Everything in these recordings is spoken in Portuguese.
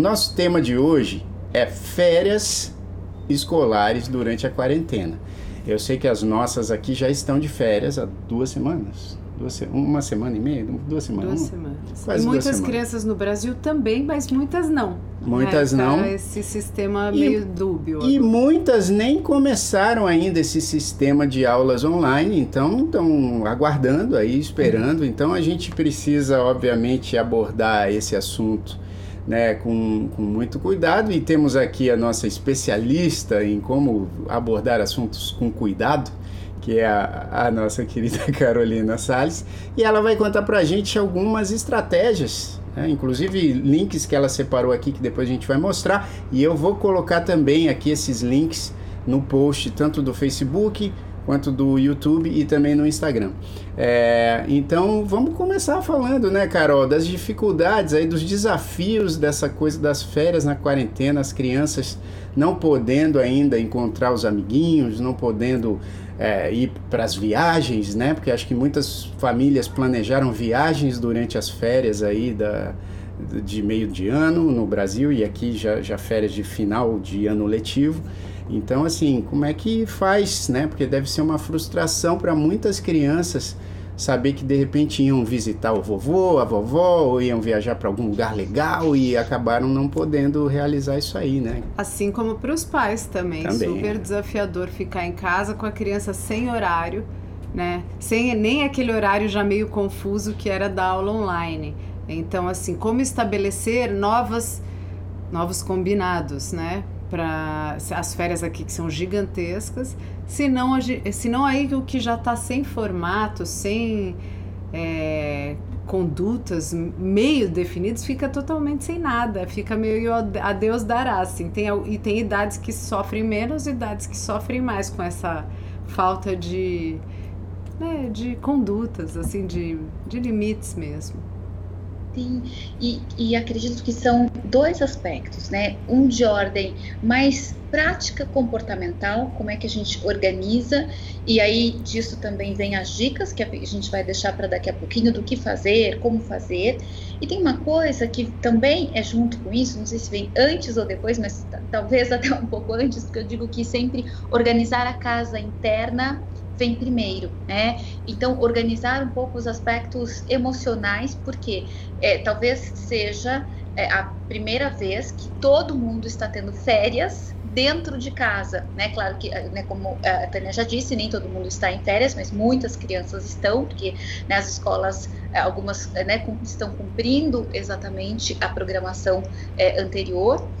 Nosso tema de hoje é férias escolares durante a quarentena. Eu sei que as nossas aqui já estão de férias há duas semanas. Duas, uma semana e meia? Duas semanas? Duas semanas. Quase e muitas semanas. crianças no Brasil também, mas muitas não. Muitas não. Tá esse sistema e, meio dúbio. E muitas nem começaram ainda esse sistema de aulas online, então estão aguardando aí, esperando. Uhum. Então a gente precisa, obviamente, abordar esse assunto né, com, com muito cuidado. E temos aqui a nossa especialista em como abordar assuntos com cuidado, que é a, a nossa querida Carolina Salles, e ela vai contar para a gente algumas estratégias, né, inclusive links que ela separou aqui que depois a gente vai mostrar, e eu vou colocar também aqui esses links no post tanto do Facebook quanto do YouTube e também no Instagram. É, então vamos começar falando, né, Carol, das dificuldades aí, dos desafios dessa coisa das férias na quarentena, as crianças não podendo ainda encontrar os amiguinhos, não podendo é, ir para as viagens, né? Porque acho que muitas famílias planejaram viagens durante as férias aí da, de meio de ano no Brasil e aqui já, já férias de final de ano letivo. Então, assim, como é que faz, né? Porque deve ser uma frustração para muitas crianças saber que de repente iam visitar o vovô, a vovó, ou iam viajar para algum lugar legal e acabaram não podendo realizar isso aí, né? Assim como para os pais também. também. Super desafiador ficar em casa com a criança sem horário, né? Sem nem aquele horário já meio confuso que era da aula online. Então, assim, como estabelecer novas novos combinados, né? Para as férias aqui que são gigantescas, senão, senão aí o que já está sem formato, sem é, condutas meio definidas, fica totalmente sem nada, fica meio a Deus dará, assim. Tem, e tem idades que sofrem menos, idades que sofrem mais com essa falta de, né, de condutas, assim, de, de limites mesmo. Sim, e, e acredito que são dois aspectos, né? Um de ordem mais prática comportamental, como é que a gente organiza, e aí disso também vem as dicas que a gente vai deixar para daqui a pouquinho do que fazer, como fazer. E tem uma coisa que também é junto com isso, não sei se vem antes ou depois, mas talvez até um pouco antes, porque eu digo que sempre organizar a casa interna vem primeiro, né? Então, organizar um pouco os aspectos emocionais, porque é, talvez seja é, a primeira vez que todo mundo está tendo férias dentro de casa, né? Claro que, né, como a Tânia já disse, nem todo mundo está em férias, mas muitas crianças estão, porque né, as escolas, algumas né, estão cumprindo exatamente a programação é, anterior.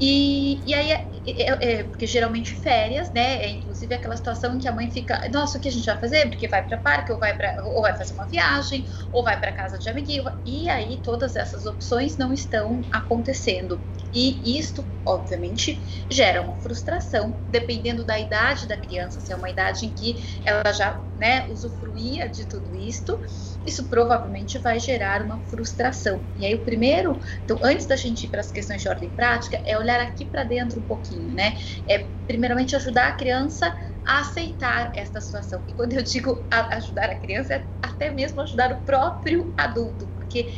E, e aí, é, é, é, porque geralmente férias, né? É inclusive aquela situação em que a mãe fica, nossa, o que a gente vai fazer? Porque vai para parque, ou vai para, ou vai fazer uma viagem, ou vai para casa de amiguinho. E aí todas essas opções não estão acontecendo. E isto, obviamente, gera uma frustração, dependendo da idade da criança, se é uma idade em que ela já, né, usufruía de tudo isto isso provavelmente vai gerar uma frustração. E aí o primeiro, então antes da gente ir para as questões de ordem prática, é olhar aqui para dentro um pouquinho, né? É primeiramente ajudar a criança a aceitar esta situação. E quando eu digo ajudar a criança, é até mesmo ajudar o próprio adulto, porque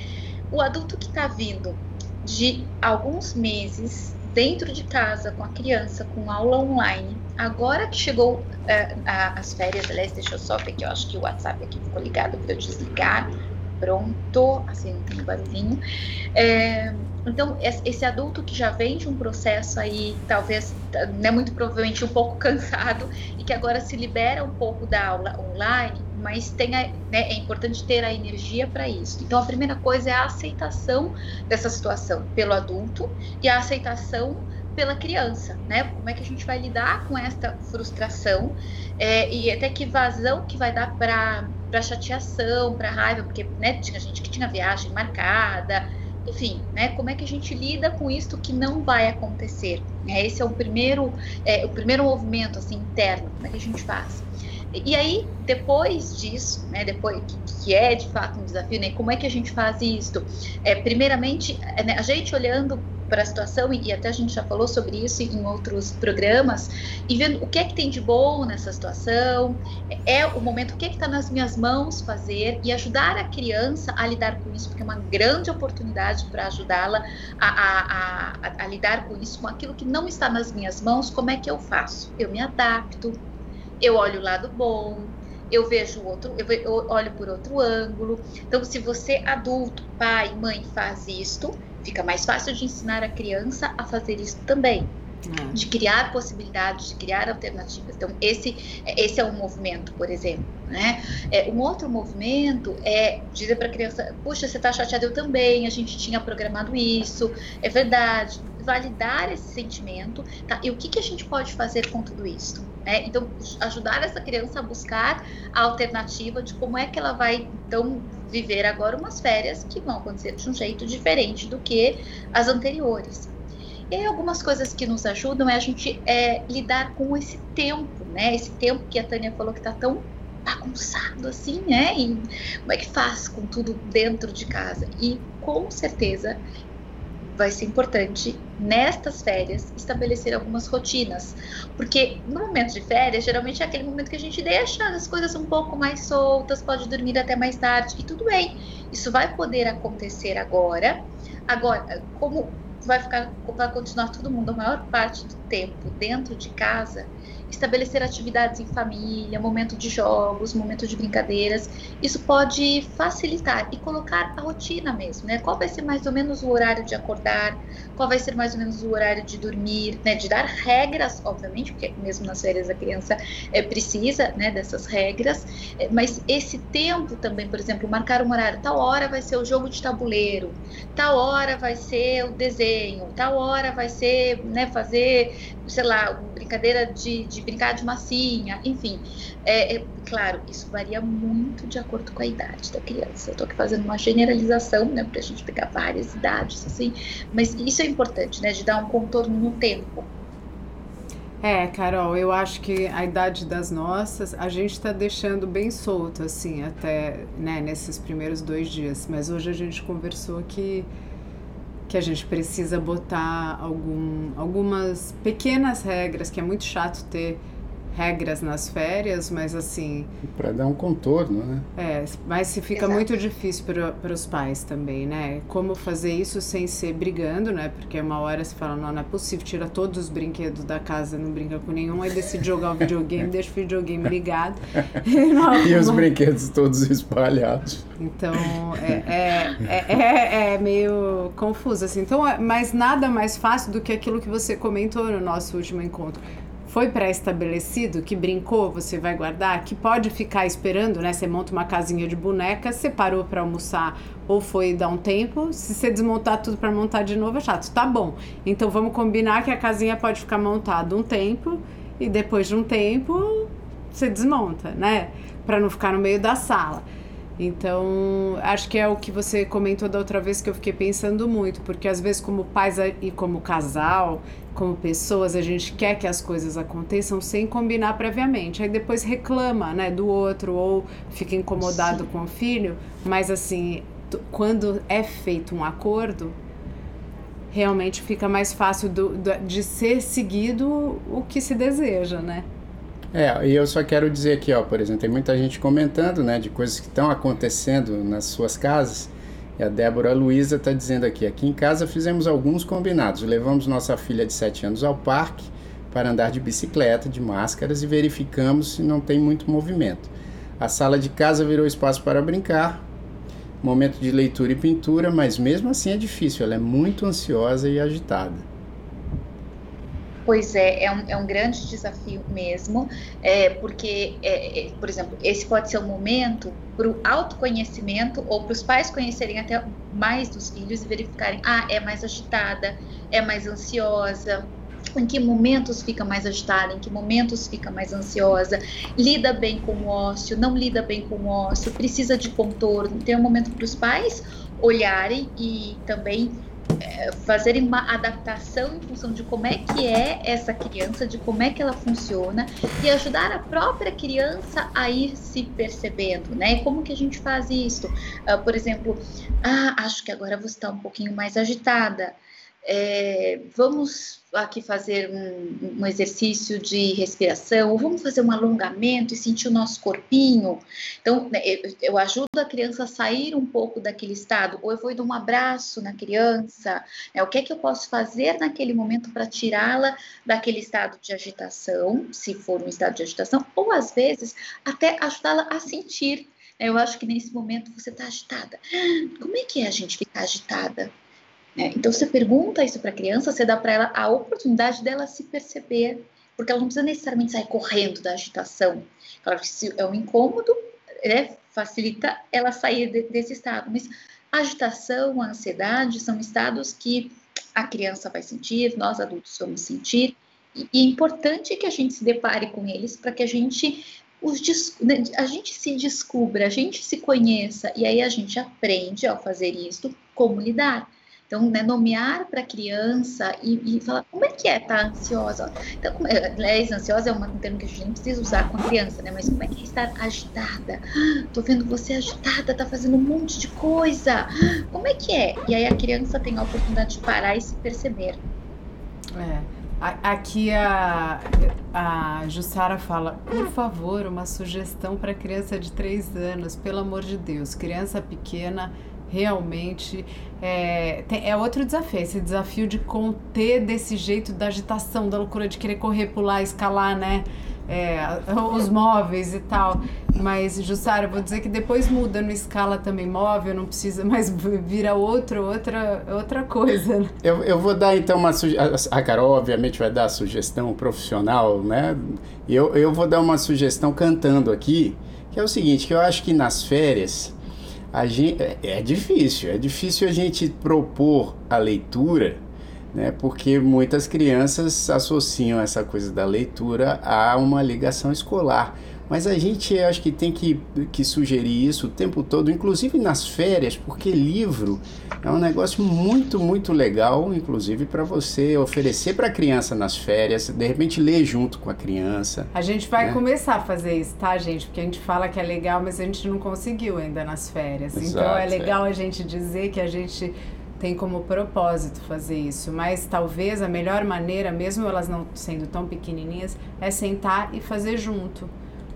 o adulto que está vindo de alguns meses dentro de casa com a criança, com aula online, agora que chegou a, as férias, aliás, deixa eu só ver que eu acho que o WhatsApp aqui ficou ligado para eu desligar. Pronto, assim não tem barulhinho. É, então, esse adulto que já vem de um processo aí, talvez, né, muito provavelmente um pouco cansado, e que agora se libera um pouco da aula online, mas tem a, né, é importante ter a energia para isso. Então, a primeira coisa é a aceitação dessa situação pelo adulto e a aceitação pela criança, né? Como é que a gente vai lidar com esta frustração é, e até que vazão que vai dar para para chateação, para raiva, porque né, tinha gente que tinha viagem marcada, enfim, né? Como é que a gente lida com isto que não vai acontecer? É, esse é o primeiro, é, o primeiro movimento assim interno. Como é que a gente faz? E aí, depois disso, né, depois que é de fato um desafio, né, como é que a gente faz isso? É, primeiramente, é, né, a gente olhando para a situação, e até a gente já falou sobre isso em outros programas, e vendo o que é que tem de bom nessa situação, é o momento, o que é que está nas minhas mãos fazer, e ajudar a criança a lidar com isso, porque é uma grande oportunidade para ajudá-la a, a, a, a lidar com isso, com aquilo que não está nas minhas mãos, como é que eu faço? Eu me adapto, eu olho o lado bom, eu vejo outro, eu olho por outro ângulo. Então, se você adulto, pai, mãe faz isto, fica mais fácil de ensinar a criança a fazer isso também. É. De criar possibilidades, de criar alternativas. Então, esse, esse é um movimento, por exemplo. Né? É, um outro movimento é dizer para a criança: puxa, você está chateado, eu também, a gente tinha programado isso, é verdade. Validar esse sentimento, tá? E o que, que a gente pode fazer com tudo isso? Né? Então, ajudar essa criança a buscar a alternativa de como é que ela vai, então, viver agora umas férias que vão acontecer de um jeito diferente do que as anteriores. E algumas coisas que nos ajudam é a gente é, lidar com esse tempo, né? Esse tempo que a Tânia falou que está tão bagunçado assim, né? E como é que faz com tudo dentro de casa? E com certeza vai ser importante nestas férias estabelecer algumas rotinas, porque no momento de férias geralmente é aquele momento que a gente deixa as coisas um pouco mais soltas, pode dormir até mais tarde e tudo bem. Isso vai poder acontecer agora. Agora, como vai ficar, vai continuar todo mundo a maior parte do tempo dentro de casa, estabelecer atividades em família, momento de jogos, momento de brincadeiras, isso pode facilitar e colocar a rotina mesmo, né? Qual vai ser mais ou menos o horário de acordar, qual vai ser mais ou menos o horário de dormir, né? De dar regras, obviamente, porque mesmo nas férias a criança é, precisa, né, dessas regras, é, mas esse tempo também, por exemplo, marcar um horário, tal hora vai ser o jogo de tabuleiro, tal hora vai ser o desenho, tal hora vai ser, né, fazer, sei lá, brincadeira de, de brincar de massinha, enfim. É, é, claro, isso varia muito de acordo com a idade da criança. Eu estou aqui fazendo uma generalização, né, para a gente pegar várias idades, assim, mas isso é importante, né, de dar um contorno no tempo. É, Carol, eu acho que a idade das nossas, a gente está deixando bem solto, assim, até né, nesses primeiros dois dias. Mas hoje a gente conversou que que a gente precisa botar algum, algumas pequenas regras, que é muito chato ter regras nas férias, mas assim. Para dar um contorno, né? É, mas se fica Exato. muito difícil para os pais também, né? Como fazer isso sem ser brigando, né? Porque uma hora você fala, não, não é possível, tira todos os brinquedos da casa, não brinca com nenhum, aí decide jogar o videogame, deixa o videogame ligado. e, e os brinquedos todos espalhados. Então, é, é, é, é, meio confuso, assim. Então, mas nada mais fácil do que aquilo que você comentou no nosso último encontro foi pré-estabelecido, que brincou, você vai guardar, que pode ficar esperando, né? Você monta uma casinha de boneca, você parou para almoçar ou foi dar um tempo, se você desmontar tudo para montar de novo é chato. Tá bom. Então vamos combinar que a casinha pode ficar montada um tempo e depois de um tempo você desmonta, né? Para não ficar no meio da sala. Então, acho que é o que você comentou da outra vez que eu fiquei pensando muito, porque às vezes, como pais e como casal, como pessoas, a gente quer que as coisas aconteçam sem combinar previamente. Aí depois reclama, né, do outro ou fica incomodado Sim. com o filho, mas assim, quando é feito um acordo, realmente fica mais fácil do, do, de ser seguido o que se deseja, né? É, e eu só quero dizer aqui, ó, por exemplo, tem muita gente comentando, né, de coisas que estão acontecendo nas suas casas. E a Débora Luiza está dizendo aqui: aqui em casa fizemos alguns combinados. Levamos nossa filha de 7 anos ao parque para andar de bicicleta, de máscaras e verificamos se não tem muito movimento. A sala de casa virou espaço para brincar, momento de leitura e pintura, mas mesmo assim é difícil, ela é muito ansiosa e agitada. Pois é, é um, é um grande desafio mesmo, é, porque, é, é, por exemplo, esse pode ser um momento para o autoconhecimento ou para os pais conhecerem até mais dos filhos e verificarem, ah, é mais agitada, é mais ansiosa, em que momentos fica mais agitada, em que momentos fica mais ansiosa, lida bem com o ócio, não lida bem com o ócio, precisa de contorno. Tem um momento para os pais olharem e também é, fazerem uma adaptação em função de como é que é essa criança, de como é que ela funciona e ajudar a própria criança a ir se percebendo, né? Como que a gente faz isso? Uh, por exemplo, ah, acho que agora você está um pouquinho mais agitada. é, vamos aqui fazer um, um, exercício de respiração, ou vamos fazer um alongamento e sentir o nosso corpinho. Então, né, eu, eu, ajudo a criança a sair um pouco daquele estado, ou eu vou dar um abraço na criança, né, o que é que eu posso fazer naquele momento para tirá-la daquele estado de agitação, se for um estado de agitação, ou às vezes até ajudá-la a sentir. Eu acho que nesse momento você está agitada. Como é que é a gente ficar agitada? É, então, você pergunta isso para a criança, você dá para ela a oportunidade dela se perceber, porque ela não precisa necessariamente sair correndo da agitação. Claro que se é um incômodo, né, facilita ela sair de, desse estado, mas a agitação, a ansiedade são estados que a criança vai sentir, nós adultos vamos sentir, e, e é importante que a gente se depare com eles para que a gente os, né, a gente se descubra, a gente se conheça, e aí a gente aprende ao fazer isso como lidar. Então, né, nomear para a criança e, e, falar como é que é estar tá ansiosa. Então, como é, ansiosa é um termo que a gente precisa usar com a criança, né? Mas como é que é estar agitada? Tô vendo você agitada, tá fazendo um monte de coisa. Como é que é? E aí a criança tem a oportunidade de parar e se perceber. É. Aqui a, a Jussara fala, por favor, uma sugestão para criança de 3 anos, pelo amor de Deus, criança pequena realmente é, é outro desafio, esse desafio de conter desse jeito da agitação, da loucura de querer correr, pular, escalar, né? É, os móveis e tal. Mas, Jussara, vou dizer que depois muda no escala também móvel, não precisa mais vira outro, outra, outra coisa. Né? Eu, eu vou dar então uma sugestão. A Carol, obviamente, vai dar a sugestão profissional, né? E eu, eu vou dar uma sugestão cantando aqui, que é o seguinte: que eu acho que nas férias a gente, é, é difícil, é difícil a gente propor a leitura, né, porque muitas crianças associam essa coisa da leitura a uma ligação escolar. Mas a gente acho que tem que, que sugerir isso o tempo todo, inclusive nas férias, porque livro é um negócio muito, muito legal, inclusive para você oferecer para a criança nas férias, de repente ler junto com a criança. A gente vai né? começar a fazer isso, tá, gente? Porque a gente fala que é legal, mas a gente não conseguiu ainda nas férias. Exato, então é legal é. a gente dizer que a gente tem como propósito fazer isso, mas talvez a melhor maneira, mesmo elas não sendo tão pequenininhas, é sentar e fazer junto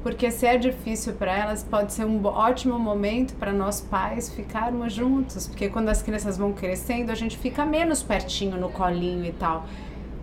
porque se é difícil para elas, pode ser um ótimo momento para nós pais ficarmos juntos, porque quando as crianças vão crescendo, a gente fica menos pertinho no colinho e tal,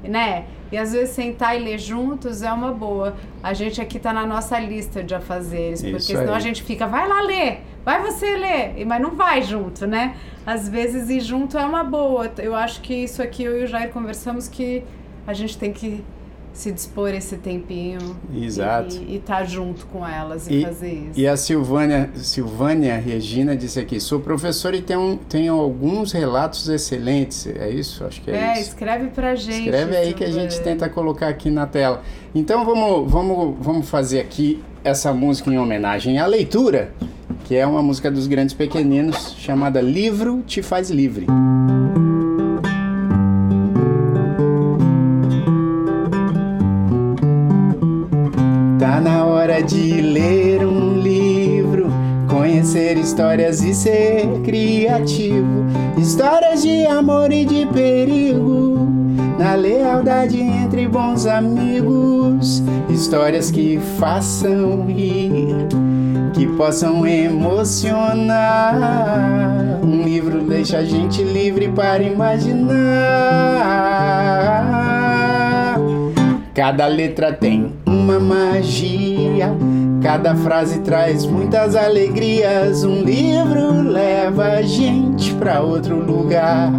né? E às vezes sentar e ler juntos é uma boa. A gente aqui tá na nossa lista de afazeres, porque Isso senão aí. a gente fica, vai lá ler, vai você ler, mas não vai junto, né? Às vezes ir junto é uma boa. Eu acho que isso aqui eu e o Jair conversamos que a gente tem que se dispor esse tempinho Exato. e estar tá junto com elas e, e, fazer isso. E a Silvânia, Silvânia Regina disse aqui, sou professora e tenho, tenho alguns relatos excelentes, é isso? Acho que é, é isso. escreve pra gente. Escreve aí que a gente tenta colocar aqui na tela. Então vamos, vamos, vamos fazer aqui essa música em homenagem à leitura, que é uma música dos Grandes Pequeninos, chamada Livro Te Faz Livre. Histórias e ser criativo. Histórias de amor e de perigo, na lealdade entre bons amigos. Histórias que façam rir, que possam emocionar. Um livro deixa a gente livre para imaginar. Cada letra tem uma magia. Cada frase traz muitas alegrias. Um livro leva a gente para outro lugar.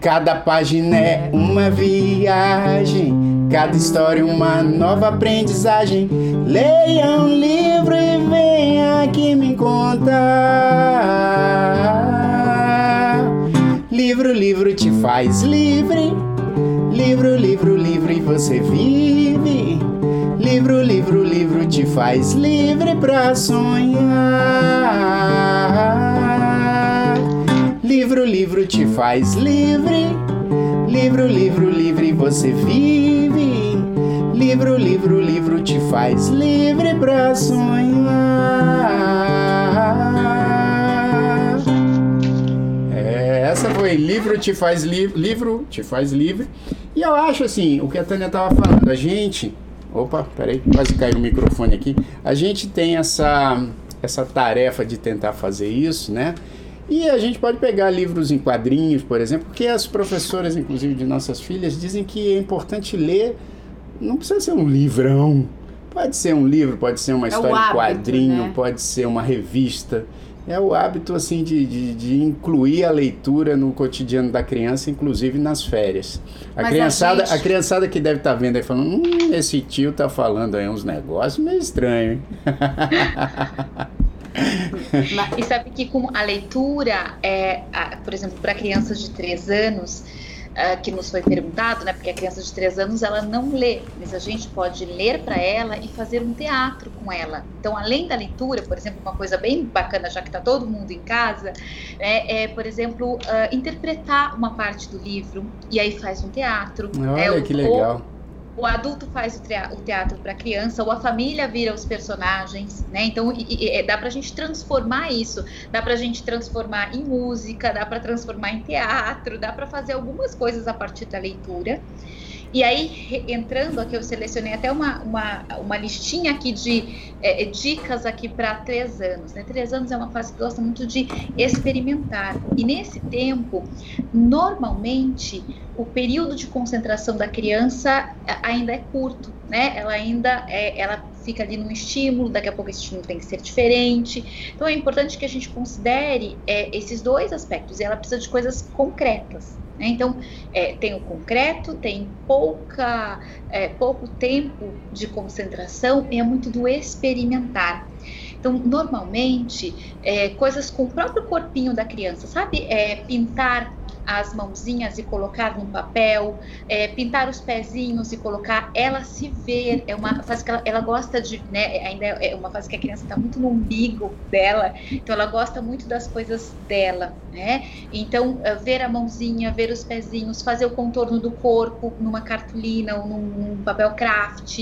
Cada página é uma viagem, cada história uma nova aprendizagem. Leia um livro e venha aqui me contar. Livro, livro te faz livre Livro, livro, livro e você vive. Livro, livro, livro te faz livre pra sonhar. Livro, livro te faz livre. Livro, livro, livre você vive. Livro, livro, livro te faz livre pra sonhar. essa foi livro te faz livre, livro te faz livre. E eu acho assim, o que a Tânia estava falando, a gente, opa, peraí, quase caiu o microfone aqui. A gente tem essa essa tarefa de tentar fazer isso, né? E a gente pode pegar livros em quadrinhos, por exemplo, porque as professoras, inclusive de nossas filhas, dizem que é importante ler, não precisa ser um livrão. Pode ser um livro, pode ser uma é história em quadrinho, né? pode ser uma revista é o hábito assim de, de, de, incluir a leitura no cotidiano da criança, inclusive nas férias. A criançada, a, gente... a, criançada que deve estar tá vendo aí falando, hum, esse tio tá falando aí uns negócios meio estranhos. e sabe que com a leitura, é, a, por exemplo, para crianças de 3 anos, uh, que nos foi perguntado, né? Porque a criança de 3 anos ela não lê, mas a gente pode ler para ela e fazer um teatro com ela. Então, além da leitura, por exemplo, uma coisa bem bacana, já que está todo mundo em casa, é, é por exemplo, uh, interpretar uma parte do livro e aí faz um teatro. Olha é, que legal. O adulto faz o teatro para a criança, ou a família vira os personagens, né? Então e, e, dá para a gente transformar isso, dá para a gente transformar em música, dá para transformar em teatro, dá para fazer algumas coisas a partir da leitura. E aí, entrando aqui, eu selecionei até uma, uma, uma listinha aqui de é, é dicas aqui para três anos. Né? Três anos é uma fase que gosta muito de experimentar. E nesse tempo, normalmente, o período de concentração da criança ainda é curto, né? Ela ainda é, ela fica ali num estímulo, daqui a pouco esse estímulo tem que ser diferente. Então é importante que a gente considere é, esses dois aspectos. E ela precisa de coisas concretas? Então, é, tem o concreto, tem pouca, é, pouco tempo de concentração e é muito do experimentar. Então, normalmente, é, coisas com o próprio corpinho da criança, sabe? É, pintar as mãozinhas e colocar num papel, é, pintar os pezinhos e colocar, ela se ver, é uma fase que ela, ela gosta de, né, ainda é uma fase que a criança está muito no umbigo dela, então ela gosta muito das coisas dela, né? Então, é, ver a mãozinha, ver os pezinhos, fazer o contorno do corpo numa cartolina ou num, num papel craft,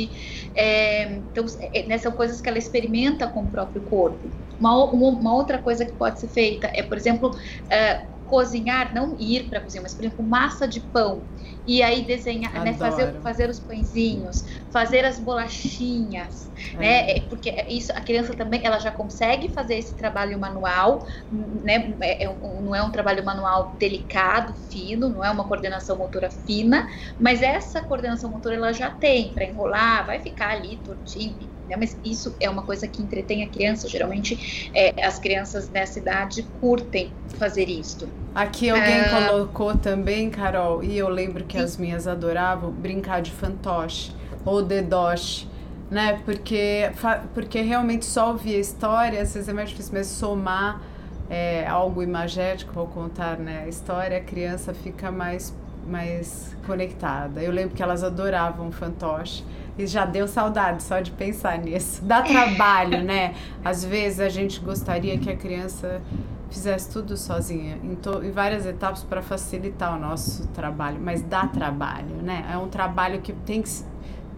é, então, é, né, são coisas que ela experimenta com o próprio corpo. Uma, uma, outra coisa que pode ser feita é, por exemplo, uh, cozinhar, não ir para a cozinha, mas por exemplo, massa de pão. E aí desenhar, né, fazer, fazer os pãezinhos, fazer as bolachinhas, é. né? É, porque isso a criança também ela já consegue fazer esse trabalho manual, né? É, é não é um trabalho manual delicado, fino, não é uma coordenação motora fina, mas essa coordenação motora ela já tem para enrolar, vai ficar ali tortinho, né? Mas isso é uma coisa que entretém a criança. Geralmente, é, as crianças dessa idade curtem fazer isto. Aqui alguém é... colocou também, Carol, e eu lembro que Sim. as minhas adoravam brincar de fantoche ou dedoche né? Porque, porque realmente só ouvir a história, às vezes é mais difícil, mas somar é, algo imagético ao contar né, a história, a criança fica mais, mais conectada. Eu lembro que elas adoravam fantoche. E já deu saudade só de pensar nisso. Dá trabalho, né? Às vezes a gente gostaria que a criança fizesse tudo sozinha, em, to, em várias etapas para facilitar o nosso trabalho, mas dá trabalho, né? É um trabalho que tem, que,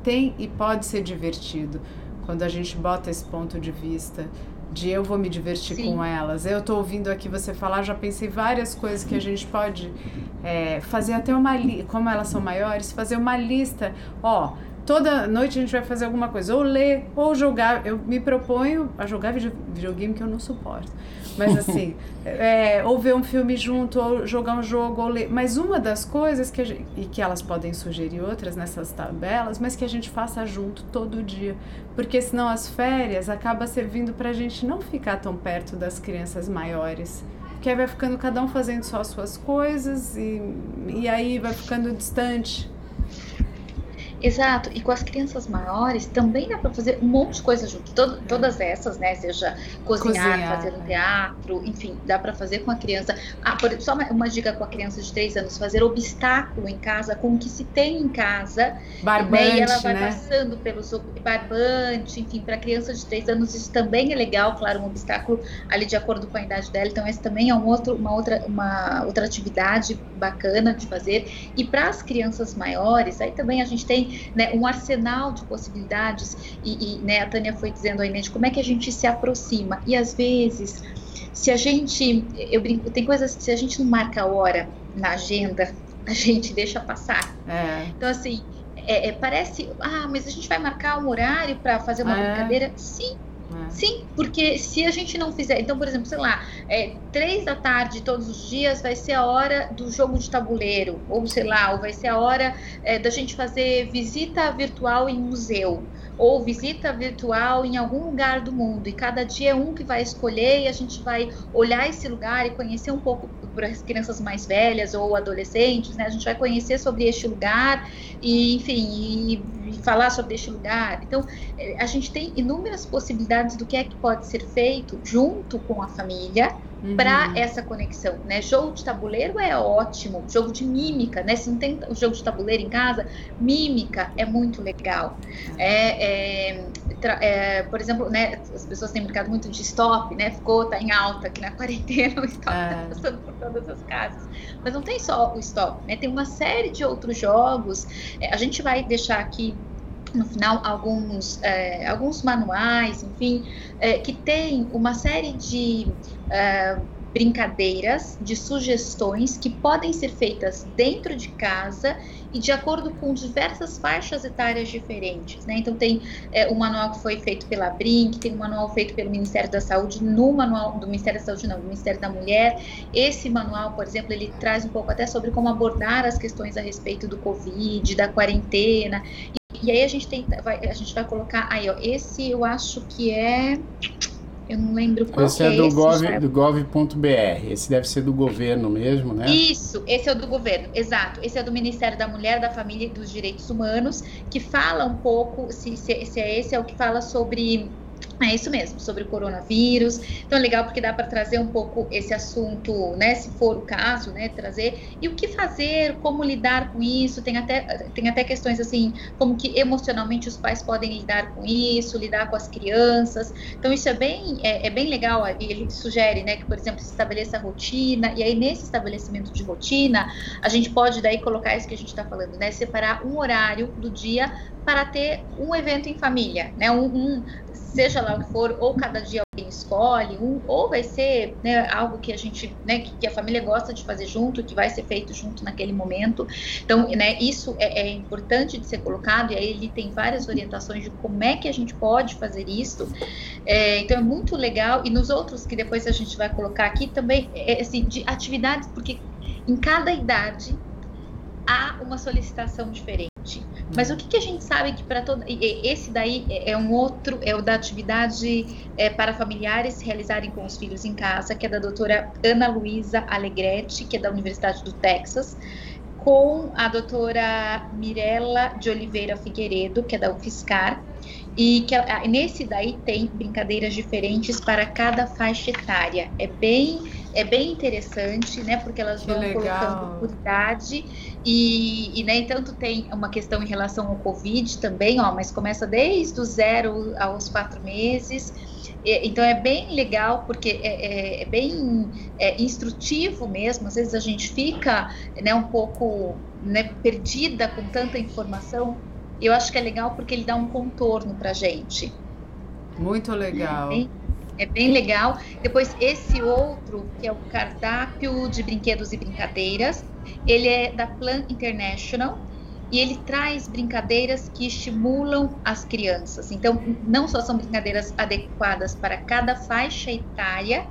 tem e pode ser divertido quando a gente bota esse ponto de vista de eu vou me divertir Sim. com elas. Eu estou ouvindo aqui você falar, já pensei várias coisas que a gente pode é, fazer até uma como elas são maiores, fazer uma lista. Ó, toda noite a gente vai fazer alguma coisa, ou ler, ou jogar. Eu me proponho a jogar videogame que eu não suporto. Mas assim, é, ou ver um filme junto, ou jogar um jogo, ou ler. Mas uma das coisas que gente, e que elas podem sugerir outras nessas tabelas, mas que a gente faça junto todo dia. Porque senão as férias acaba servindo para a gente não ficar tão perto das crianças maiores. Porque aí vai ficando cada um fazendo só as suas coisas e, e aí vai ficando distante Exato, e com as crianças maiores também dá para fazer um monte de coisa junto. Todo, todas essas, né? Seja cozinhar, cozinhar fazer um teatro, enfim, dá para fazer com a criança. Ah, por, só uma, uma, dica com a criança de 3 anos: fazer obstáculo em casa com o que se tem em casa. Barbante, né? E ela vai né? passando pelos barbante, enfim, para criança de 3 anos isso também é legal, claro, um obstáculo ali de acordo com a idade dela. Então, esse também é um outro, uma, outra, uma outra atividade bacana de fazer. E para as crianças maiores, aí também a gente tem né, um arsenal de possibilidades e, e né, a Tânia foi dizendo aí, né, de como é que a gente se aproxima e às vezes se a gente, eu brinco, tem coisas que se a gente não marca a hora na agenda, a gente deixa passar. É. Então, assim, é, é, parece, ah, mas a gente vai marcar um horário para fazer uma é. brincadeira? Sim, é. Sim, porque se a gente não fizer, então, por exemplo, sei lá, é, três da tarde todos os dias vai ser a hora do jogo de tabuleiro, ou sei lá, ou vai ser a hora é, da gente fazer visita virtual em museu ou visita virtual em algum lugar do mundo e cada dia é um que vai escolher e a gente vai olhar esse lugar e conhecer um pouco para as crianças mais velhas ou adolescentes, né? A gente vai conhecer sobre este lugar e, enfim, e, e falar sobre este lugar. Então, eh, a gente tem inúmeras possibilidades do que é que pode ser feito junto com a família uhum. para essa conexão, né? Jogo de tabuleiro é ótimo, jogo de mímica, né? Se não tem o jogo de tabuleiro em casa, mímica é muito legal. É, é, é, por exemplo, né? As pessoas têm brincado muito de stop, né? Ficou, tá em alta aqui na quarentena, o stop tá é. passando por todas as casas. Mas não tem só o stop, né? Tem uma série de outros jogos. É, a gente vai deixar aqui no final alguns, é, alguns manuais, enfim, é, que tem uma série de é, brincadeiras, de sugestões que podem ser feitas dentro de casa e de acordo com diversas faixas etárias diferentes. Né? Então, tem é, manual que foi feito pela Brinc, tem um manual feito pelo Ministério da Saúde, no manual do Ministério da Saúde, não, do Ministério da Mulher. Esse manual, por exemplo, ele traz um pouco até sobre como abordar as questões a respeito do Covid, da quarentena. E aí a gente tenta, vai, a gente vai colocar aí, ó, esse eu acho que é eu não lembro qual esse é, é do esse, gov, do gov.br. Esse deve ser do governo mesmo, né? Isso, esse é o do governo, exato. Esse é do Ministério da Mulher, da Família e dos Direitos Humanos, que fala um pouco, se, se, se é esse, é o que fala sobre é isso mesmo, sobre o coronavírus. Então é legal porque dá para trazer um pouco esse assunto, né, se for o caso, né, trazer e o que fazer, como lidar com isso. Tem até tem até questões assim, como que emocionalmente os pais podem lidar com isso, lidar com as crianças. Então isso é bem é, é bem legal. Ele sugere, né, que por exemplo se estabeleça rotina e aí nesse estabelecimento de rotina a gente pode daí colocar isso que a gente está falando, né, separar um horário do dia para ter um evento em família, né? Um, um, seja lá o que for, ou cada dia alguém escolhe, um, ou vai ser né, algo que a gente, né, que, que, a família gosta de fazer junto, que vai ser feito junto naquele momento. Então, né, isso é, é, importante de ser colocado, e aí ele tem várias orientações de como é que a gente pode fazer isso. É, então, é muito legal, e nos outros que depois a gente vai colocar aqui também, é, assim, de atividades, porque em cada idade há uma solicitação diferente. Mas o que, que a gente sabe que para todo. Esse daí é, é um outro, é o da atividade é, para familiares realizarem com os filhos em casa, que é da doutora Ana Luísa Alegretti, que é da Universidade do Texas, com a doutora Mirella de Oliveira Figueiredo, que é da UFSCar, e que nesse daí tem brincadeiras diferentes para cada faixa etária. É bem é bem interessante, né? Porque elas vão colocando por idade e, e né, tanto tem uma questão em relação ao Covid também, ó, mas começa desde o zero aos quatro meses. Então é bem legal porque é, é, é bem é, instrutivo mesmo. Às vezes a gente fica né, um pouco né, perdida com tanta informação. Eu acho que é legal porque ele dá um contorno para gente. Muito legal. É bem, é bem legal. Depois, esse outro, que é o cardápio de brinquedos e brincadeiras, ele é da Plan International e ele traz brincadeiras que estimulam as crianças. Então, não só são brincadeiras adequadas para cada faixa etária,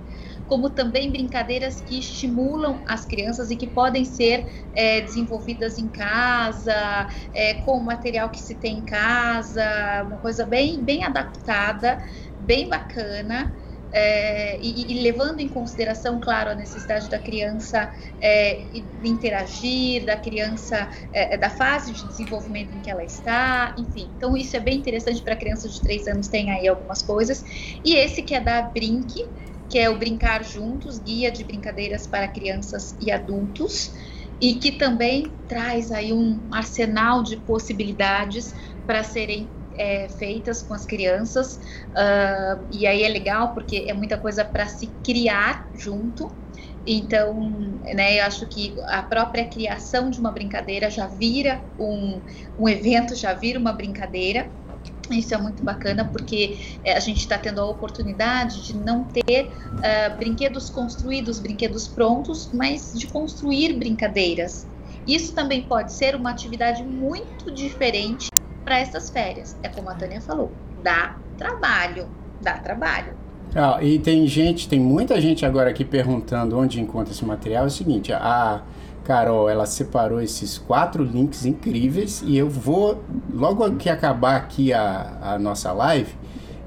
como também brincadeiras que estimulam as crianças e que podem ser é, desenvolvidas em casa, é, com o material que se tem em casa, uma coisa bem, bem adaptada, bem bacana é, e, e, levando em consideração, claro, a necessidade da criança é, interagir, da criança, é, da fase de desenvolvimento em que ela está, enfim. Então, isso é bem interessante para crianças de 3 anos, tem aí algumas coisas. E esse que é da Brinque, que é o Brincar Juntos, guia de brincadeiras para crianças e adultos, e que também traz aí um arsenal de possibilidades para serem é, feitas com as crianças, uh, e aí é legal porque é muita coisa para se criar junto. Então, né, eu acho que a própria criação de uma brincadeira já vira um, um evento, já vira uma brincadeira. Isso é muito bacana porque é, a gente está tendo a oportunidade de não ter uh, brinquedos construídos, brinquedos prontos, mas de construir brincadeiras. Isso também pode ser uma atividade muito diferente para essas férias. É como a Tânia falou, dá trabalho, dá trabalho. Ah, e tem gente, tem muita gente agora aqui perguntando onde encontra esse material. É o seguinte, a Carol, ela separou esses quatro links incríveis e eu vou, logo que acabar aqui a, a nossa live,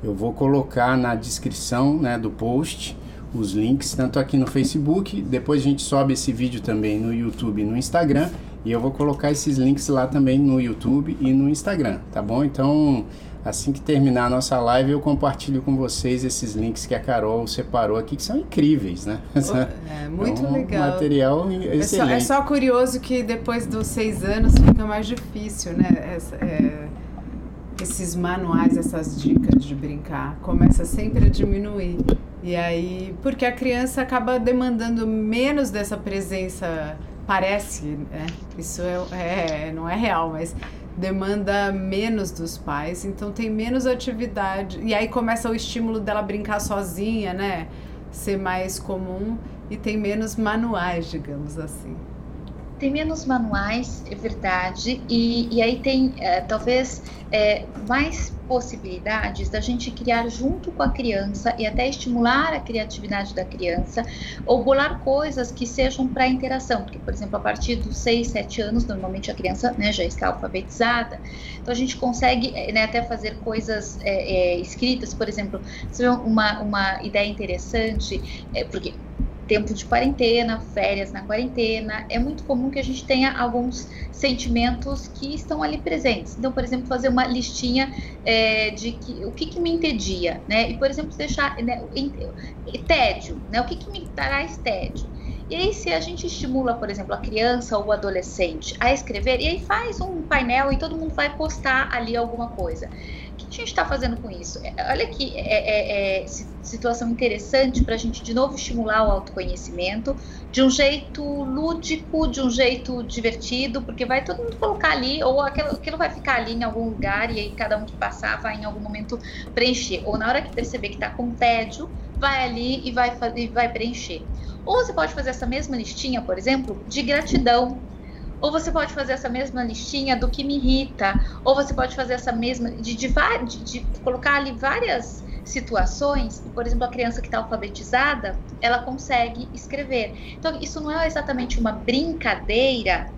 eu vou colocar na descrição né, do post os links, tanto aqui no Facebook, depois a gente sobe esse vídeo também no YouTube e no Instagram, e eu vou colocar esses links lá também no YouTube e no Instagram, tá bom? Então, assim que terminar a nossa live, eu compartilho com vocês esses links que a Carol separou aqui, que são incríveis, né? É, muito é um legal. Material excelente. É só, é só, curioso que depois dos seis anos fica mais difícil, né? É, esses manuais, essas dicas de brincar, começa sempre a diminuir. E aí, porque a criança acaba demandando menos dessa presença, parece, né? Isso é, é não é real, mas demanda menos dos pais, então tem menos atividade. E aí começa o estímulo dela brincar sozinha, né? Ser mais comum e tem menos manuais, digamos assim. Tem menos manuais, é verdade, e, e aí tem é, talvez é, mais possibilidades da gente criar junto com a criança e até estimular a criatividade da criança ou bolar coisas que sejam para interação, porque, por exemplo, a partir dos 6, 7 anos, normalmente a criança né, já está alfabetizada, então a gente consegue é, né, até fazer coisas é, é, escritas, por exemplo, uma, uma ideia interessante, é, porque tempo de quarentena, férias na quarentena, é muito comum que a gente tenha alguns sentimentos que estão ali presentes. Então, por exemplo, fazer uma listinha é, de que, o que, que, me entedia, né? E, por exemplo, deixar né, tédio, né? O que, que me traz tédio? E aí, se a gente estimula, por exemplo, a criança ou o adolescente a escrever, e aí faz um painel e todo mundo vai postar ali alguma coisa a gente está fazendo com isso? É, olha que é, é, é situação interessante para a gente de novo estimular o autoconhecimento de um jeito lúdico, de um jeito divertido, porque vai todo mundo colocar ali, ou aquilo, aquilo vai ficar ali em algum lugar e aí cada um que passar vai em algum momento preencher. Ou na hora que perceber que está com tédio, vai ali e vai, e vai preencher. Ou você pode fazer essa mesma listinha, por exemplo, de gratidão ou você pode fazer essa mesma listinha do que me irrita, ou você pode fazer essa mesma de, de, de, colocar ali várias situações, por exemplo, a criança que está alfabetizada, ela consegue escrever. Então, isso não é exatamente uma brincadeira,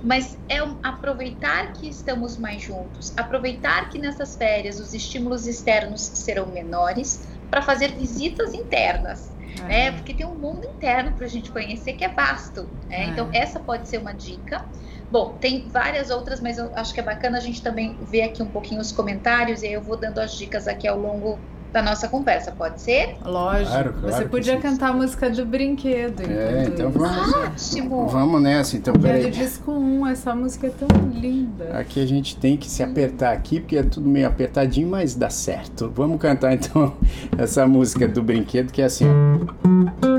mas é um, aproveitar que estamos mais juntos, aproveitar que nessas férias os estímulos externos serão menores para fazer visitas internas né? Porque tem um mundo interno para a gente conhecer que é vasto. Né? É. Então, essa pode ser uma dica. Bom, tem várias outras, mas eu acho que é bacana a gente também ver aqui um pouquinho os comentários e aí eu vou dando as dicas aqui ao longo da nossa conversa, pode ser? Lógico. Claro, claro Você podia cantar a música do brinquedo. É, então vamos. Ótimo. Vamos nessa, então. Peraí. É do disco 1, essa música é tão linda. Aqui a gente tem que se apertar aqui, porque é tudo meio apertadinho, mas dá certo. Vamos cantar então essa música do brinquedo que é assim. Vrum,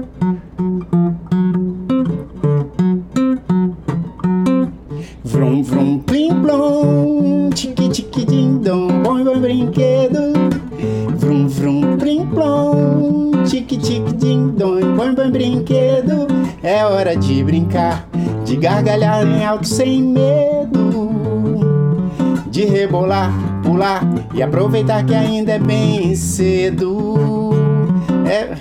gargalhar em alto sem medo. De rebolar, pular e aproveitar que ainda é bem cedo. É,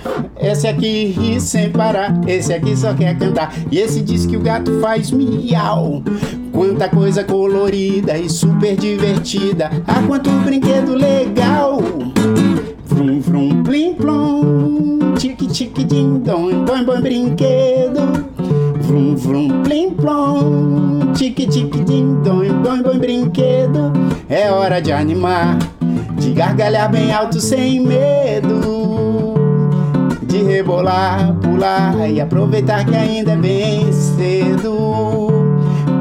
esse aqui ri sem parar, esse aqui só quer cantar. E esse diz que o gato faz miau. Quanta coisa colorida e super divertida. Ah, quanto brinquedo legal! Vrum, vrum, plim, plom. Tique, tique, din, dom, bom, bom brinquedo. Vrum, vrum, plim, plom. Tique, tique, din, dom, bom, bom brinquedo. É hora de animar, de gargalhar bem alto sem medo de rebolar, pular e aproveitar que ainda é bem cedo.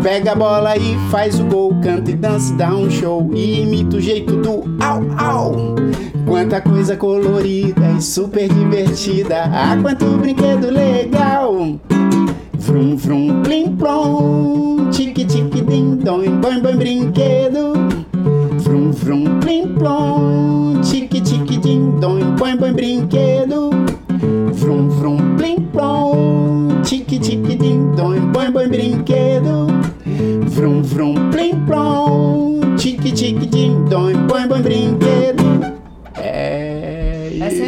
Pega a bola e faz o gol, canta e dança, dá um show e imita o jeito do au au. Quanta coisa colorida e super divertida, ah, quanto brinquedo legal. Vrum vrum plim plom, tique tique din dom, bom bom brinquedo. Vrum vrum, plim, plom, tique, tique, din, dom, põe, põe, brinquedo. Vrum, vrum, plim, plom, tique, tique, din, dom, põe, põe, brinquedo. Vrum, vrum, plim, plom, tique, tique, din, dom, põe, põe, brinquedo.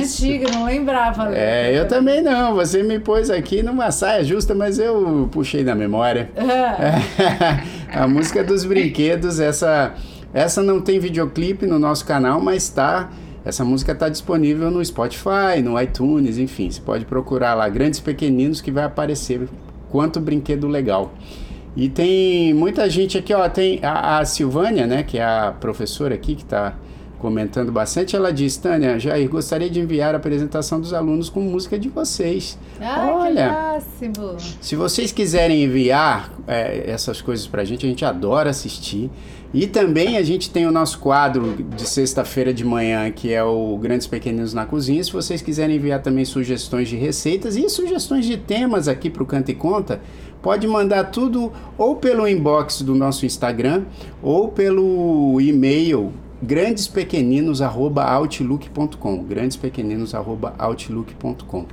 Antiga, não lembrava. É, eu também não. Você me pôs aqui numa saia justa, mas eu puxei da memória. É. a música dos brinquedos, essa, essa não tem videoclipe no nosso canal, mas tá. Essa música está disponível no Spotify, no iTunes, enfim. Você pode procurar lá, Grandes Pequeninos, que vai aparecer. Quanto brinquedo legal. E tem muita gente aqui, ó. Tem a, a Silvânia, né, que é a professora aqui que está comentando bastante, ela diz, Tânia, Jair, gostaria de enviar a apresentação dos alunos com música de vocês. Ah, Olha, que máximo! Se vocês quiserem enviar é, essas coisas pra gente, a gente adora assistir. E também a gente tem o nosso quadro de sexta-feira de manhã, que é o Grandes Pequeninos na Cozinha. Se vocês quiserem enviar também sugestões de receitas e sugestões de temas aqui para o Canta e Conta, pode mandar tudo ou pelo inbox do nosso Instagram ou pelo e-mail grandespequeninos@outlook.com, grandespequeninos@outlook.com.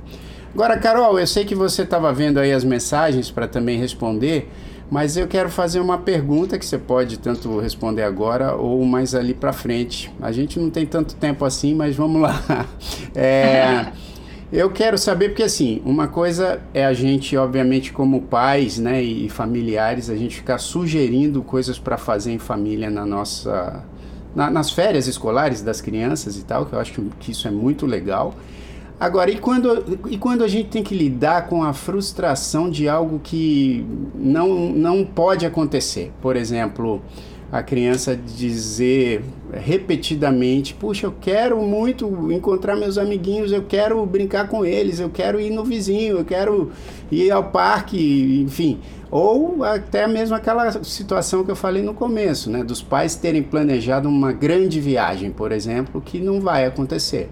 Agora, Carol, eu sei que você estava vendo aí as mensagens para também responder, mas eu quero fazer uma pergunta que você pode tanto responder agora ou mais ali para frente. A gente não tem tanto tempo assim, mas vamos lá. É, eu quero saber porque assim, uma coisa é a gente, obviamente, como pais, né, e familiares, a gente ficar sugerindo coisas para fazer em família na nossa na, nas férias escolares das crianças e tal, que eu acho que, isso é muito legal. Agora, e quando, e quando a gente tem que lidar com a frustração de algo que não, não pode acontecer? Por exemplo, a criança dizer repetidamente: Puxa, eu quero muito encontrar meus amiguinhos, eu quero brincar com eles, eu quero ir no vizinho, eu quero ir ao parque, enfim. Ou até mesmo aquela situação que eu falei no começo, né? Dos pais terem planejado uma grande viagem, por exemplo, que não vai acontecer.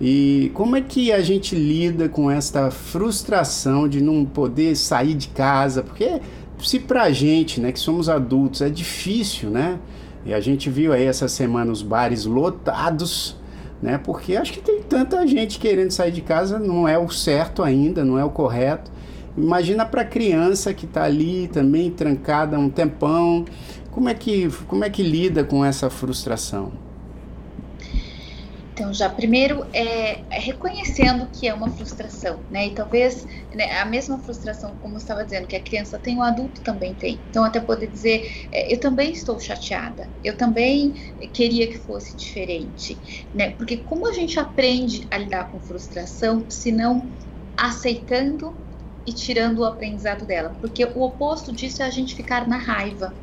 E como é que a gente lida com esta frustração de não poder sair de casa? Porque se pra gente, né, que somos adultos, é difícil, né? E a gente viu aí essa semana os bares lotados, né? Porque acho que tem tanta gente querendo sair de casa, não é o certo ainda, não é o correto. Imagina para criança que está ali também trancada um tempão. Como é que como é que lida com essa frustração? Então, já primeiro é, é, reconhecendo que é uma frustração, né? E talvez né, a mesma frustração, como eu estava dizendo, que a criança tem, o adulto também tem. Então, até poder dizer, é, eu também estou chateada, eu também queria que fosse diferente, né? Porque como a gente aprende a lidar com frustração, se não aceitando e tirando o aprendizado dela? Porque o oposto disso é a gente ficar na raiva,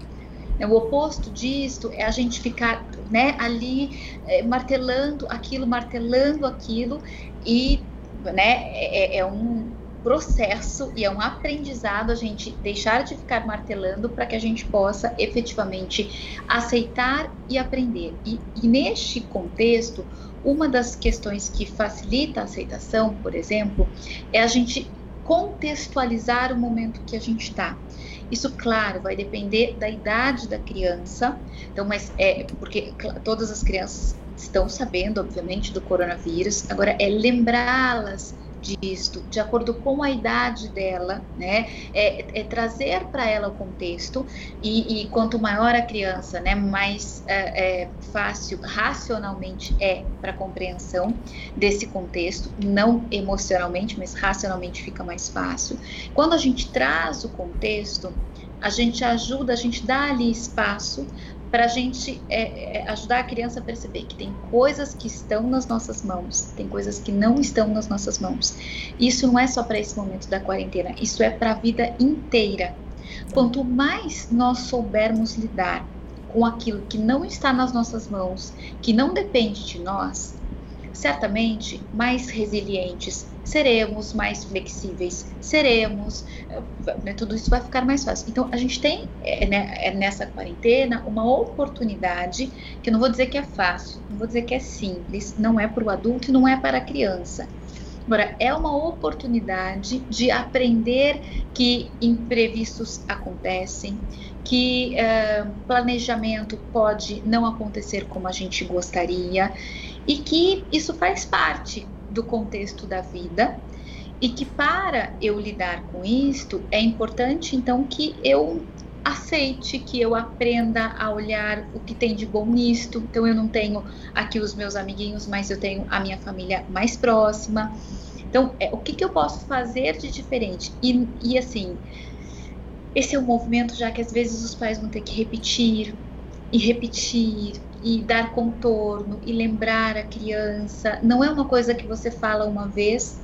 o oposto disto é a gente ficar né, ali é, martelando aquilo, martelando aquilo, e né, é, é, um processo e é um aprendizado a gente deixar de ficar martelando para que a gente possa efetivamente aceitar e aprender. E, e neste contexto, uma das questões que facilita a aceitação, por exemplo, é a gente contextualizar o momento que a gente está. Isso, claro, vai depender da idade da criança. Então, mas é porque todas as crianças estão sabendo, obviamente, do coronavírus. Agora é lembrá-las disto, de acordo com a idade dela, né? É, é trazer para ela o contexto e, e, quanto maior a criança, né, mais é, é fácil racionalmente é para compreensão desse contexto, não emocionalmente, mas racionalmente fica mais fácil. Quando a gente traz o contexto, a gente ajuda, a gente dá ali espaço para a gente é, é, ajudar a criança a perceber que tem coisas que estão nas nossas mãos, tem coisas que não estão nas nossas mãos. Isso não é só para esse momento da quarentena, isso é para a vida inteira. Quanto mais nós soubermos lidar com aquilo que não está nas nossas mãos, que não depende de nós, certamente mais resilientes seremos, mais flexíveis seremos, né, tudo isso vai ficar mais fácil. Então, a gente tem é, né, é nessa quarentena uma oportunidade, que eu não vou dizer que é fácil, não vou dizer que é simples, não é para o adulto e não é para a criança, Agora, é uma oportunidade de aprender que imprevistos acontecem, que uh, planejamento pode não acontecer como a gente gostaria e que isso faz parte do contexto da vida e que para eu lidar com isto é importante então que eu aceite que eu aprenda a olhar o que tem de bom nisto. Então eu não tenho aqui os meus amiguinhos, mas eu tenho a minha família mais próxima. Então, é, o que, que eu posso fazer de diferente? E, e assim, esse é um movimento já que às vezes os pais vão ter que repetir e repetir e dar contorno e lembrar a criança. Não é uma coisa que você fala uma vez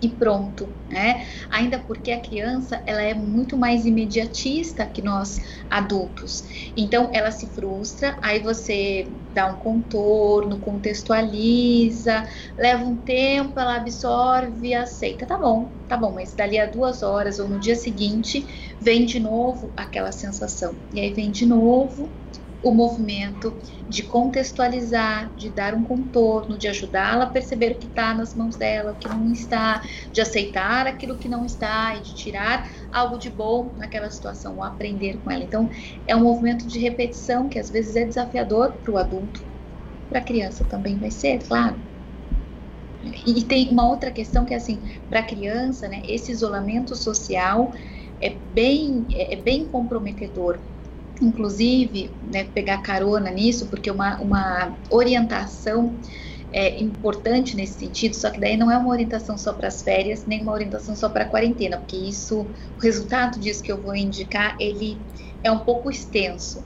e pronto, né? Ainda porque a criança ela é muito mais imediatista que nós adultos. Então ela se frustra, aí você dá um contorno, contextualiza, leva um tempo, ela absorve, aceita, tá bom, tá bom, mas dali a duas horas ou no dia seguinte vem de novo aquela sensação e aí vem de novo o movimento de contextualizar, de dar um contorno, de ajudá-la a perceber o que está nas mãos dela, o que não está, de aceitar aquilo que não está e de tirar algo de bom naquela situação, ou aprender com ela. Então, é um movimento de repetição que às vezes é desafiador para o adulto, para a criança também vai ser, claro. E, tem uma outra questão que é assim, para a criança, né, esse isolamento social é bem, é, é bem comprometedor inclusive, né, pegar carona nisso, porque uma, uma orientação é importante nesse sentido, só que daí não é uma orientação só para as férias, nem uma orientação só para a quarentena, porque isso, o resultado disso que eu vou indicar, ele é um pouco extenso.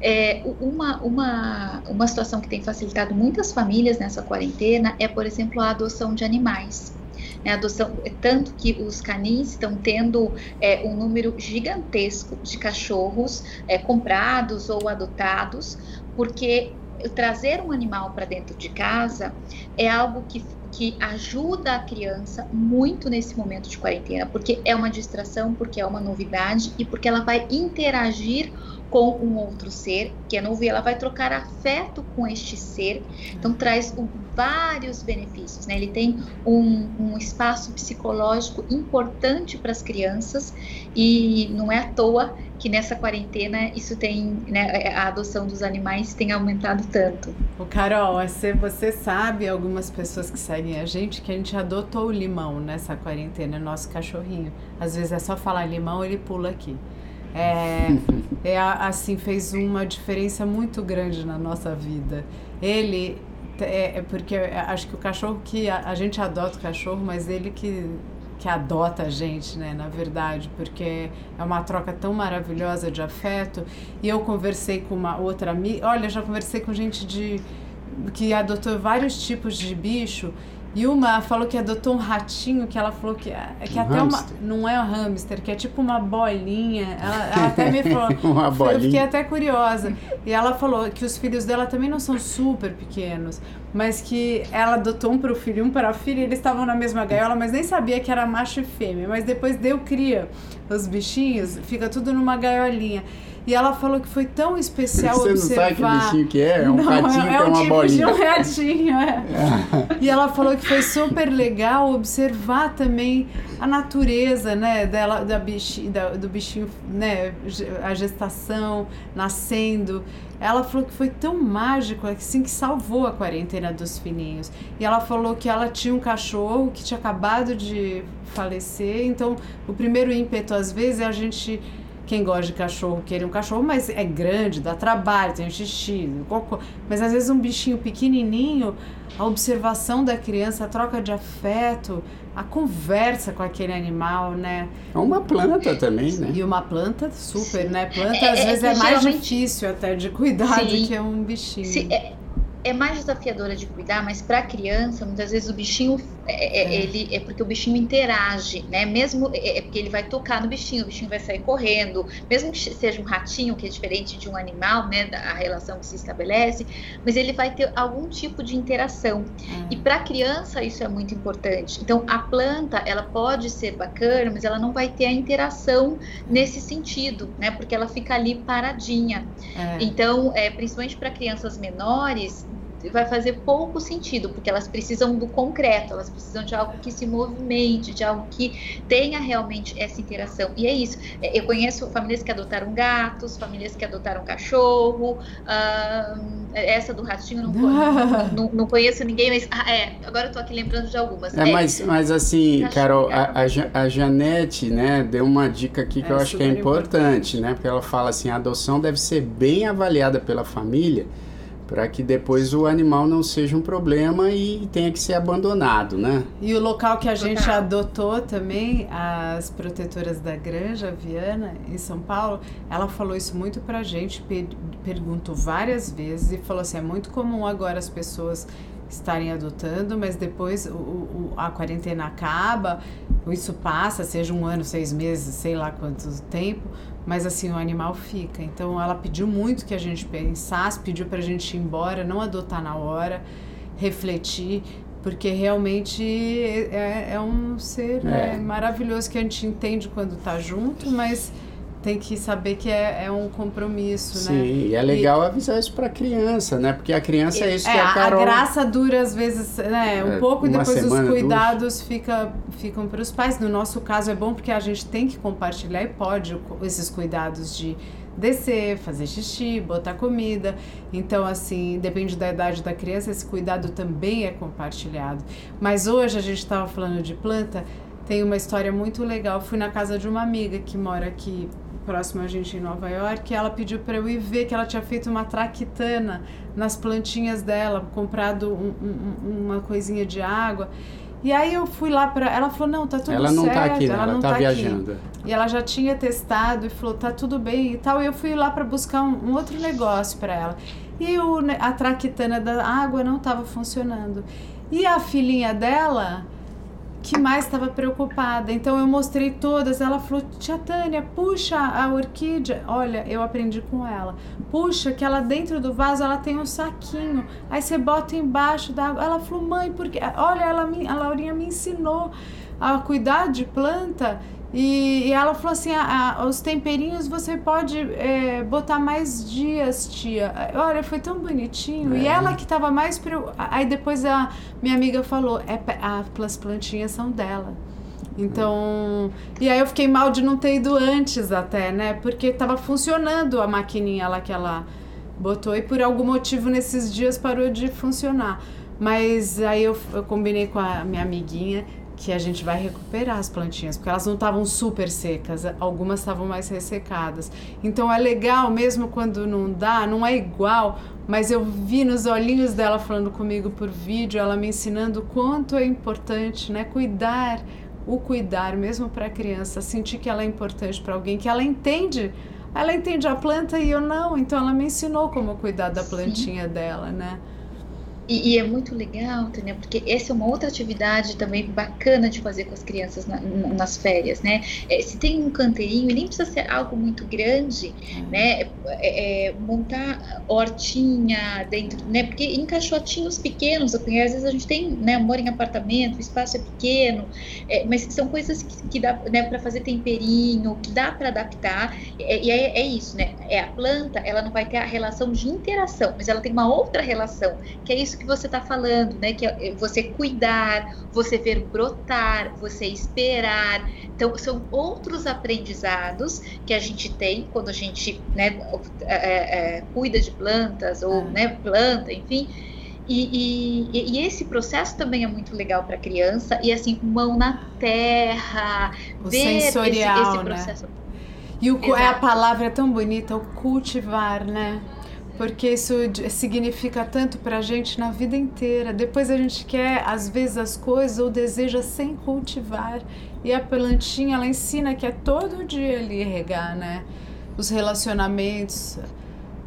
É, uma, uma, uma situação que tem facilitado muitas famílias nessa quarentena é, por exemplo, a adoção de animais né, adoção, é tanto que os canis estão tendo é, um número gigantesco de cachorros é, comprados ou adotados, porque trazer um animal para dentro de casa é algo que, que ajuda a criança muito nesse momento de quarentena, porque é uma distração, porque é uma novidade e porque ela vai interagir com um outro ser, que é novo, e ela vai trocar afeto com este ser. Então traz vários benefícios, né? Ele tem um, um espaço psicológico importante para as crianças e não é à toa que nessa quarentena isso tem, né, a adoção dos animais tem aumentado tanto. O Carol, você, você sabe algumas pessoas que seguem a gente que a gente adotou o limão nessa quarentena, nosso cachorrinho. Às vezes é só falar limão, ele pula aqui. É, é, assim, fez uma diferença muito grande na nossa vida. Ele, é, é porque acho que o cachorro que a, a, gente adota o cachorro, mas ele que, que adota a gente, né, na verdade, porque é uma troca tão maravilhosa de afeto. E eu conversei com uma outra amiga, olha, já conversei com gente de que adotou vários tipos de bicho e uma falou que adotou um ratinho que ela falou que, é, que um até hamster. uma. Não é um hamster, que é tipo uma bolinha. Ela, ela até me falou. uma bolinha. Eu fiquei até curiosa. E ela falou que os filhos dela também não são super pequenos, mas que ela adotou um para o filho e um para a filha. E eles estavam na mesma gaiola, mas nem sabia que era macho e fêmea. Mas depois deu cria os bichinhos, fica tudo numa gaiolinha. E ela falou que foi tão especial Você observar. Você não sabe que bichinho que é? É um não, ratinho é, é uma tipo bolinha. De um ratinho, é. e ela falou que foi super legal observar também a natureza, né, dela, da da, do bichinho, né, a gestação, nascendo. Ela falou que foi tão mágico, assim, que salvou a quarentena dos fininhos. E ela falou que ela tinha um cachorro que tinha acabado de falecer, então o primeiro ímpeto às vezes é a gente quem gosta de cachorro querer um cachorro, mas é grande, dá trabalho, tem xixi, cocô. Mas às vezes um bichinho pequenininho, a observação da criança, a troca de afeto, a conversa com aquele animal, né? É uma planta também, né? E uma planta super, Sim. né? Planta é, às é, vezes é, é mais geralmente... difícil até de cuidar Sim. do que um bichinho. Sim, é, é mais desafiadora de cuidar, mas para a criança, muitas vezes o bichinho é, é, é, ele é porque o bichinho interage, né? Mesmo é, é, porque ele vai tocar no bichinho, o bichinho vai sair correndo, mesmo que seja um ratinho, que é diferente de um animal, né? Da relação que se estabelece, mas ele vai ter algum tipo de interação. E para a criança isso é muito importante. Então a planta ela pode ser bacana, mas ela não vai ter a interação nesse sentido, né? Porque ela fica ali paradinha. É. Então, é, principalmente para crianças menores, vai fazer pouco sentido, porque elas precisam do concreto, elas precisam de algo que se movimente, de algo que tenha realmente essa interação. E é isso. É, eu conheço famílias que adotaram gatos, famílias que adotaram cachorro. essa do ratinho não, conheço, não, não, conheço ninguém, mas ah, é, agora eu tô aqui lembrando de algumas. É, é mas, mas assim, Carol, a, a, a, Janete, né, deu uma dica aqui que é, eu acho que é importante, importante, né? Porque ela fala assim, a adoção deve ser bem avaliada pela família para que depois o animal não seja um problema e tenha que ser abandonado, né? E o local que a gente adotou também, as protetoras da Granja Viana, em São Paulo, ela falou isso muito para a gente, perguntou várias vezes e falou assim, é muito comum agora as pessoas estarem adotando, mas depois o, o, a quarentena acaba, isso passa, seja um ano, seis meses, sei lá quanto tempo, mas assim, o animal fica. Então ela pediu muito que a gente pensasse, pediu para a gente ir embora, não adotar na hora, refletir, porque realmente é, é um ser é. Né, maravilhoso que a gente entende quando está junto, mas tem que saber que é, é um compromisso, Sim, né? Sim, e é legal e, avisar isso para criança, né? Porque a criança é isso é, que a Carol... A graça dura às vezes, né? Um é, pouco e depois os cuidados fica, ficam para os pais. No nosso caso é bom porque a gente tem que compartilhar e pode esses cuidados de descer, fazer xixi, botar comida. Então, assim, depende da idade da criança, esse cuidado também é compartilhado. Mas hoje a gente estava falando de planta, tem uma história muito legal. Fui na casa de uma amiga que mora aqui próximo a gente em Nova York, ela pediu para eu ir ver que ela tinha feito uma traquitana nas plantinhas dela, comprado um, um, uma coisinha de água. E aí eu fui lá para ela falou não tá tudo ela não tá certo, tá aqui, né? ela, ela não tá, tá viajando. Aqui. E ela já tinha testado e falou tá tudo bem e tal. E eu fui lá para buscar um, um, outro negócio para ela. E o, a traquitana da água não estava funcionando. E a filhinha dela que mais estava preocupada. Então eu mostrei todas. Ela falou: Tia Tânia, puxa a orquídea. Olha, eu aprendi com ela. Puxa, que ela dentro do vaso ela tem um saquinho. Aí você bota embaixo da água. Ela falou: Mãe, porque. Olha, ela me, a Laurinha me ensinou a cuidar de planta e, e, ela falou assim: ah, ah, os temperinhos você pode é, botar mais dias, tia. Olha, foi tão bonitinho. É. E ela que estava mais. Pre... Aí depois a minha amiga falou: é, as plantinhas são dela. Então. E aí eu fiquei mal de não ter ido antes, até, né? Porque estava funcionando a maquininha lá que ela botou e por algum motivo nesses dias parou de funcionar. Mas aí eu, eu combinei com a minha amiguinha que a gente vai recuperar as plantinhas, porque elas não estavam super secas, algumas estavam mais ressecadas. Então é legal, mesmo quando não dá, não é igual, mas eu vi nos olhinhos dela falando comigo por vídeo, ela me ensinando quanto é importante, né, cuidar, o cuidar mesmo para a criança, sentir que ela é importante para alguém, que ela entende ela entende a planta e eu não, então ela me ensinou como cuidar da plantinha Sim. dela, né? E, e, é muito legal, Tânia, porque essa é uma outra atividade também bacana de fazer com as crianças na, nas férias, né? É, se tem um canteirinho, e nem precisa ser algo muito grande, uhum. né? É, é, montar hortinha dentro, né? Porque em caixotinhos pequenos, porque às vezes a gente tem, né? Mora em apartamento, o espaço é pequeno, é, mas são coisas que, que dá, né? Para fazer temperinho, que dá para adaptar. e é, é isso, né? É a planta, ela não vai ter a relação de interação, mas ela tem uma outra relação, que é isso que você está falando, né? Que é você cuidar, você ver brotar, você esperar. Então, são outros aprendizados que a gente tem quando a gente né, é, é, cuida de plantas ou ah. né, planta, enfim. E, e, e, esse processo também é muito legal para a criança. E assim, mão na terra, o ver sensorial, esse, esse né? processo. Né? E o, é a palavra é tão bonita, o cultivar, né? Porque isso significa tanto para a gente na vida inteira. Depois a gente quer, às vezes, as coisas ou deseja sem cultivar. E a plantinha, ela ensina que é todo dia ali regar, né? Os relacionamentos,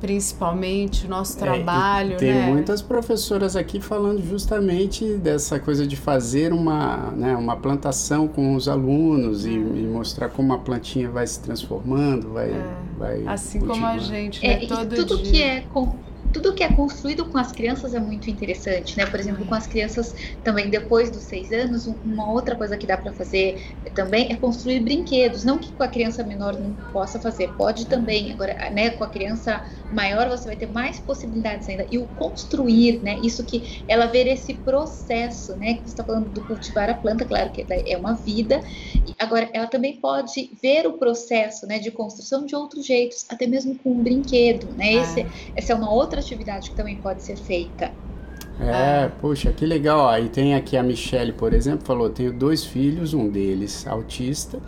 principalmente o nosso trabalho. É, tem né? muitas professoras aqui falando justamente dessa coisa de fazer uma, né, uma plantação com os alunos e, é. e mostrar como a plantinha vai se transformando, vai, é. vai assim como a gente, né? É, Todo tudo dia. que é com tudo que é construído com as crianças é muito interessante, né? Por exemplo, com as crianças também depois dos seis anos, uma outra coisa que dá para fazer também é construir brinquedos. Não que com a criança menor não possa fazer, pode também. Agora, né, com a criança maior você vai ter mais possibilidades ainda. E o construir, né? Isso que ela ver esse processo, né? Que você está falando do cultivar a planta, claro que é uma vida. Agora, ela também pode ver o processo, né? De construção de outros jeitos, até mesmo com um brinquedo, né? Ah. Esse, essa é uma outra atividade que também pode ser feita. É, ah. poxa, que legal. Aí tem aqui a Michelle, por exemplo, falou: tenho dois filhos, um deles autista,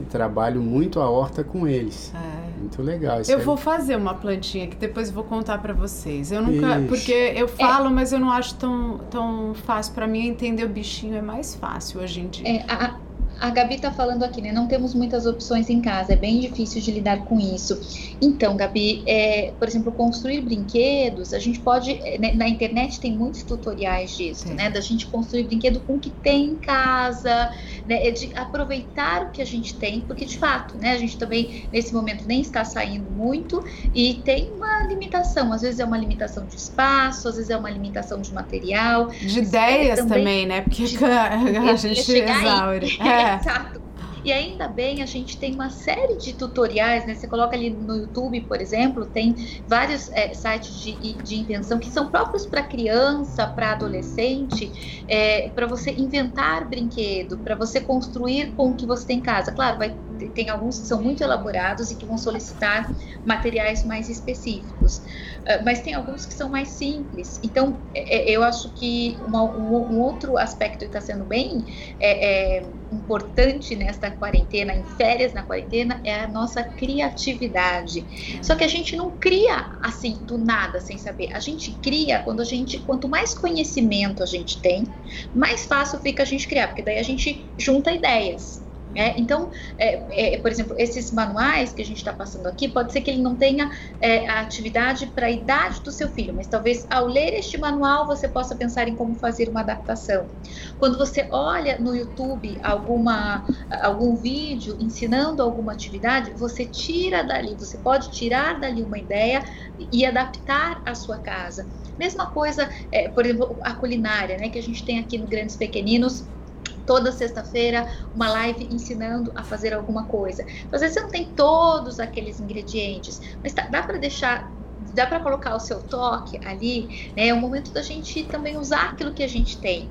e trabalho muito a horta com eles. É. Muito legal. eu aí. vou fazer uma plantinha que depois vou contar para vocês. Eu nunca, Ixi. porque eu falo, é. mas eu não acho tão, tão fácil para mim entender o bichinho é mais fácil hoje em dia. É, a, a Gabi está falando aqui, né? Não temos muitas opções em casa, é bem difícil de lidar com isso. Então, Gabi, é, por exemplo, construir brinquedos, a gente pode. É, né, na internet tem muitos tutoriais disso, Sim. né? Da gente construir brinquedo com o que tem em casa, né? É de aproveitar o que a gente tem, porque de fato, né? A gente também, nesse momento, nem está saindo muito e tem uma limitação. Às vezes é uma limitação de espaço, às vezes é uma limitação de material. De ideias também, também, né? Porque de, a gente exaure. É. Exato. E ainda bem, a gente tem uma série de tutoriais, né? Você coloca ali no YouTube, por exemplo, tem vários é, sites de, de invenção que são próprios para criança, para adolescente, é, para você inventar brinquedo, para você construir com o que você tem em casa. Claro, vai, tem alguns que são muito elaborados e que vão solicitar materiais mais específicos. Ah, mas tem alguns que são mais simples. Então, é, é, eu acho que uma, um, outro aspecto que está sendo bem é, é, importante nesta quarentena, em férias na quarentena, é a nossa criatividade. Só que a gente não cria assim do nada, sem saber. A gente cria quando a gente, quanto mais conhecimento a gente tem, mais fácil fica a gente criar, porque daí a gente junta ideias. É, então, é, é, por exemplo, esses manuais que a gente está passando aqui, pode ser que ele não tenha é, a atividade para a idade do seu filho, mas talvez ao ler este manual você possa pensar em como fazer uma adaptação. Quando você olha no YouTube alguma, algum vídeo ensinando alguma atividade, você tira dali, você pode tirar dali uma ideia e adaptar à sua casa. Mesma coisa, é, por exemplo, a culinária, né, que a gente tem aqui no Grandes Pequeninos toda sexta-feira uma live ensinando a fazer alguma coisa. Então, às vezes você não tem todos aqueles ingredientes, mas tá, dá para deixar dá para colocar o seu toque ali, né? É o momento da gente também usar aquilo que a gente tem.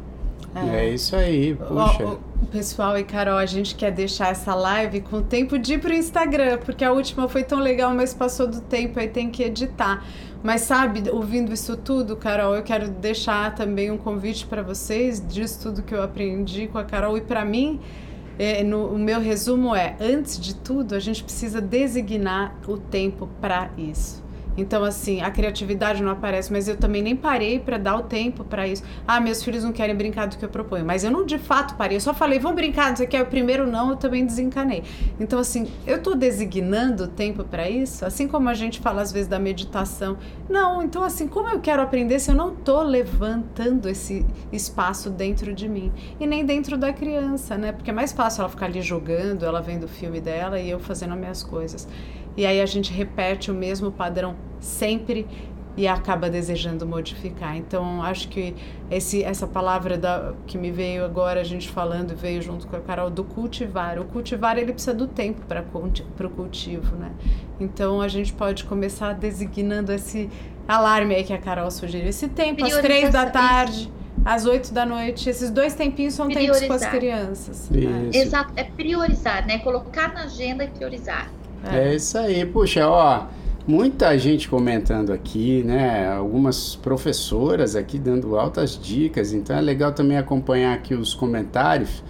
É, é isso aí, puxa. O, o, pessoal e Carol, a gente quer deixar essa live com tempo de ir pro Instagram, porque a última foi tão legal, mas passou do tempo, aí tem que editar. Mas sabe, ouvindo isso tudo, Carol, eu quero deixar também um convite para vocês disso tudo que eu aprendi com a Carol e para mim. É, no, o meu resumo é: antes de tudo, a gente precisa designar o tempo para isso. Então, assim, a criatividade não aparece, mas eu também nem parei para dar o tempo para isso. Ah, meus filhos não querem brincar do que eu proponho, mas eu não de fato parei, eu só falei, vamos brincar, não sei o que, o primeiro não, eu também desencanei. Então, assim, eu tô designando tempo para isso, assim como a gente fala às vezes da meditação. Não, então, assim, como eu quero aprender se eu não tô levantando esse espaço dentro de mim e nem dentro da criança, né? Porque é mais fácil ela ficar ali jogando, ela vendo o filme dela e eu fazendo as minhas coisas. E aí a gente repete o mesmo padrão sempre e acaba desejando modificar. Então, acho que esse, essa palavra da, que me veio agora, a gente falando, veio junto com a Carol, do cultivar. O cultivar, ele precisa do tempo para o cultivo, né? Então, a gente pode começar designando esse alarme aí que a Carol sugeriu. Esse tempo, às três da tarde... às oito da noite. Esses dois tempinhos são priorizar. tempos com as crianças. Né? Exato, é priorizar, né? Colocar na agenda e priorizar. É. é isso aí, puxa, ó. Muita gente comentando aqui, né? Algumas professoras aqui dando altas dicas, então é legal também acompanhar aqui os comentários.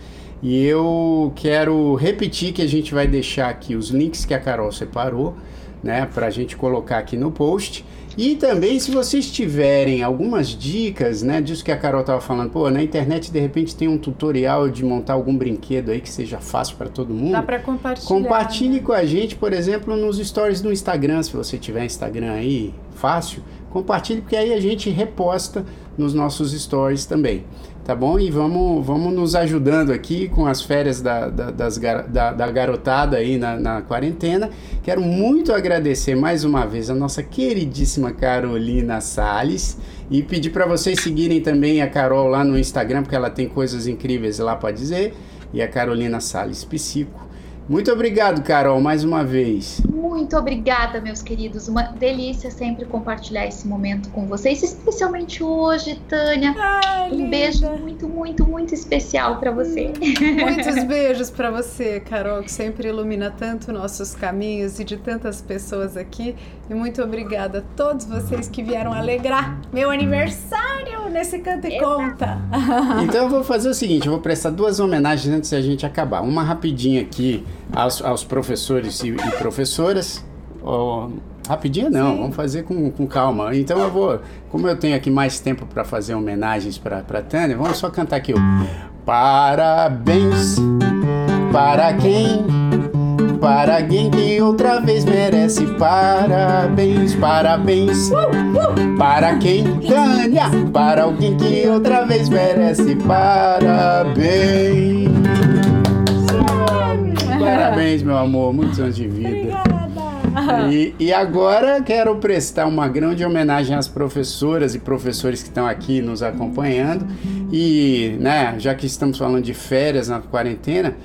E eu quero repetir que a gente vai deixar aqui os links que a Carol separou, né? Para a gente colocar aqui no post. E também, se vocês tiverem algumas dicas, né, disso que a Carol estava falando, pô, na internet de repente tem um tutorial de montar algum brinquedo aí que seja fácil para todo mundo. Dá para compartilhar. Compartilhe né? com a gente, por exemplo, nos stories do Instagram, se você tiver Instagram aí, fácil compartilhe, porque aí a gente reposta nos nossos stories também tá bom? E vamos, vamos nos ajudando aqui com as férias da, da, das, da, da garotada aí na, na, quarentena. Quero muito agradecer mais uma vez a nossa queridíssima Carolina Sales e pedir para vocês seguirem também a Carol lá no Instagram, porque ela tem coisas incríveis lá para dizer, e a Carolina Sales Psico. Muito obrigado, Carol, mais uma vez. Muito obrigada, meus queridos. Uma delícia sempre compartilhar esse momento com vocês, especialmente hoje, Tânia. Ai, um linda. beijo muito, muito, muito especial para você. Muitos beijos para você, Carol, que sempre ilumina tanto nossos caminhos e de tantas pessoas aqui. E muito obrigada a todos vocês que vieram alegrar meu aniversário nesse Canta e Conta. Então eu vou fazer o seguinte, eu vou prestar duas homenagens antes da gente acabar. Uma rapidinha aqui aos, aos professores e, e professoras. Oh, rapidinho não, Sim. vamos fazer com, com calma. Então eu vou, como eu tenho aqui mais tempo para fazer homenagens para Tânia, vamos só cantar aqui o Parabéns para quem para que outra vez merece parabéns, parabéns. Para quem Tânia, para alguém que outra vez merece parabéns. Parabéns, meu amor, muitos anos de vida. E, e, agora quero prestar uma grande homenagem às professoras e professores que estão aqui nos acompanhando. E, né, já que estamos falando de férias na quarentena,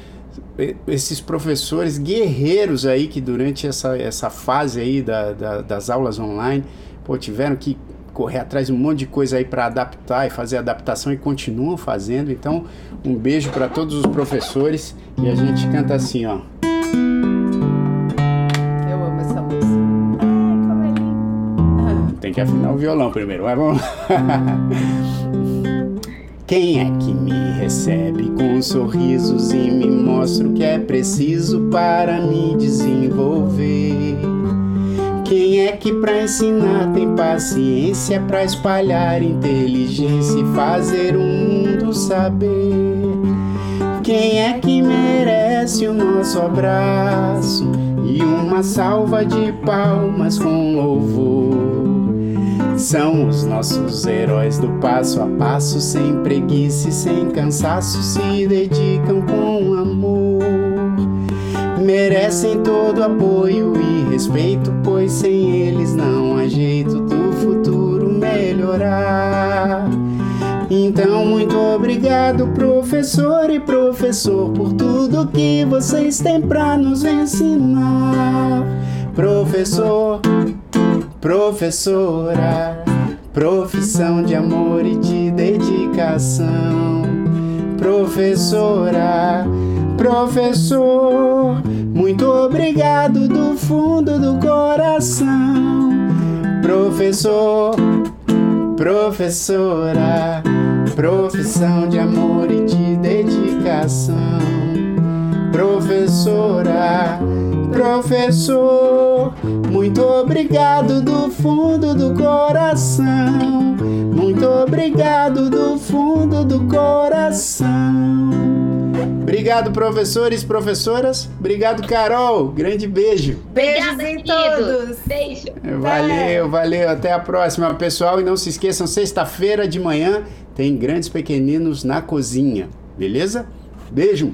esses professores guerreiros aí que durante essa, essa fase aí da, da, das aulas online, pô, tiveram que correr atrás de um monte de coisa aí para adaptar e fazer adaptação e continuam fazendo. Então, um beijo para todos os professores e a gente canta assim, ó. Eu amo essa música. Ai, como é lindo. Tem que afinar o violão primeiro, mas vamos. Quem é que me recebe com sorrisos e me mostra o que é preciso para me desenvolver? Quem é que pra ensinar tem paciência para espalhar inteligência e fazer o mundo saber? Quem é que merece o nosso abraço e uma salva de palmas com louvor? São os nossos heróis do passo a passo, sem preguiça e sem cansaço, se dedicam com amor. Merecem todo apoio e respeito, pois sem eles não há jeito do futuro melhorar. Então, muito obrigado, professor e professor, por tudo que vocês têm pra nos ensinar. Professor, professora, profissão de amor e de dedicação. Professora, professor, muito obrigado do fundo do coração. Professor, professora, profissão de amor e de dedicação. Professora, Professor, muito obrigado do fundo do coração. Muito obrigado do fundo do coração. Obrigado, professores, professoras. Obrigado, Carol. Grande beijo. Beijos em todos. Beijo. Valeu, valeu. Até a próxima, pessoal. E não se esqueçam, sexta-feira de manhã tem grandes pequeninos na cozinha. Beleza? Beijo.